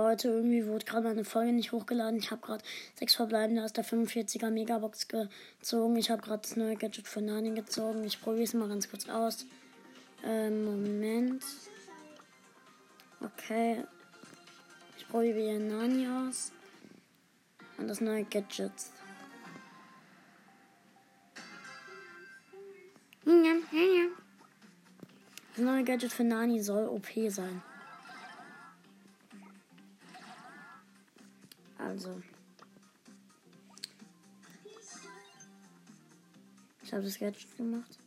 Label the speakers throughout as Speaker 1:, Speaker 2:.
Speaker 1: Leute, irgendwie wurde gerade meine Folge nicht hochgeladen. Ich habe gerade sechs verbleibende aus der 45er Megabox gezogen. Ich habe gerade das neue Gadget für Nani gezogen. Ich probiere es mal ganz kurz aus. Ähm, Moment. Okay. Ich probiere Nani aus. Und das neue Gadget. Das neue Gadget für Nani soll OP sein. Also. Ich habe das Gadget gemacht.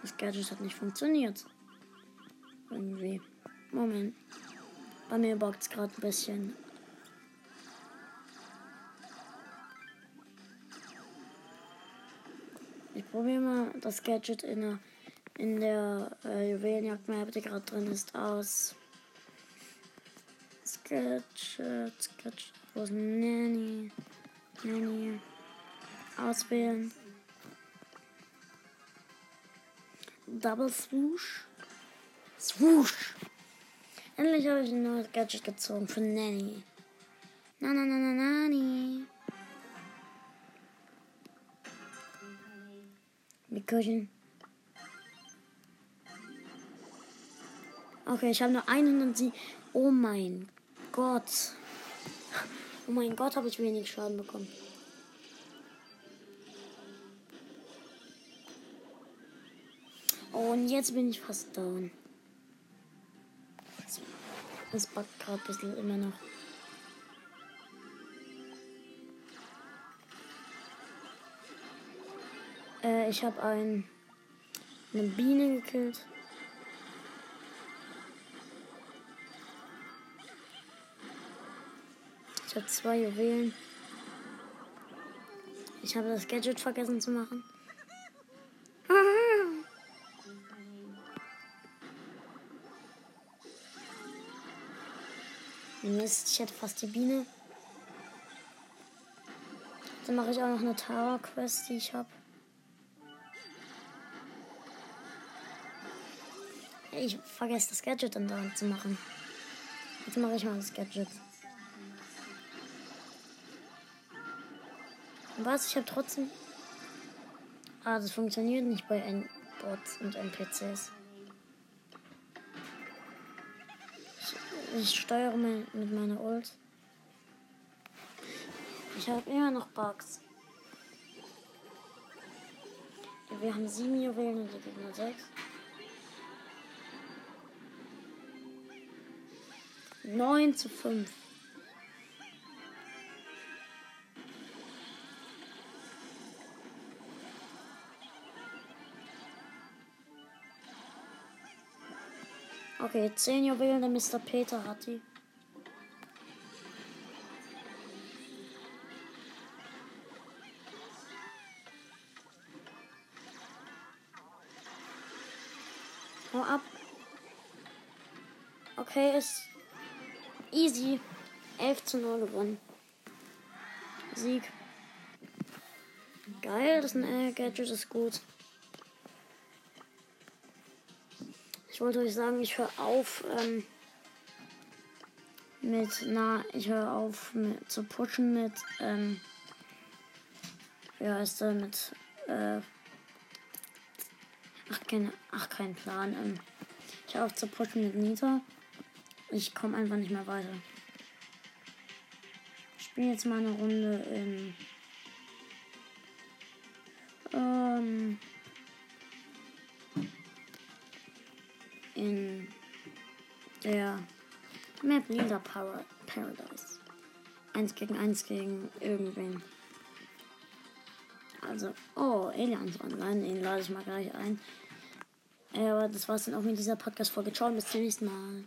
Speaker 1: Das Gadget hat nicht funktioniert. Irgendwie. Moment. Bei mir bockt es gerade ein bisschen. Ich probiere mal das Gadget in der, in der äh, Juwelenjagd-Map, die gerade drin ist, aus. Gadget, Gadget, wo ist Nanny? Nanny. Auswählen. Double Swoosh. Swoosh. Endlich habe ich ein neues Gadget gezogen für Nanny. Na na na na Nanny. Mikrochen. Okay, ich habe nur einen und sie. Oh mein Gott. Oh mein Gott, habe ich wenig Schaden bekommen. Und jetzt bin ich fast down. Es backt gerade ein bisschen immer noch. Äh, ich habe ein, eine Biene gekillt. Ich habe zwei Juwelen. Ich habe das Gadget vergessen zu machen. Mist, ich hätte fast die Biene. Dann mache ich auch noch eine Tower Quest, die ich habe. Ich vergesse das Gadget dann da zu machen. Jetzt mache ich mal das Gadget. Was? Ich habe trotzdem. Ah, das funktioniert nicht bei N Bots und NPCs. Ich, steuere mit meiner Ult. Ich habe immer noch Bugs. Ja, wir haben sieben Juwelen und die Gegner sechs. Neun zu fünf. Okay, 10 Juwelen, der Mr. Peter hat die. Hau ab. Okay, ist easy. 11 zu 0 gewonnen. Sieg. Geil, das ist ein Gadget ist gut. Ich wollte euch sagen, ich höre auf ähm, mit, na, ich höre auf mit, zu pushen mit, ähm, wie heißt der, mit, äh, ach, keine, ach, kein Plan, ähm, ich höre auf zu pushen mit Nita. Ich komme einfach nicht mehr weiter. Ich spiele jetzt mal eine Runde in, ähm, in der Map Lila Power Paradise. Eins gegen eins gegen irgendwen. Also, oh, Aliens Online, den lade ich mal gleich ein. Aber das war's dann auch mit dieser Podcast-Folge. Ciao, bis zum nächsten Mal.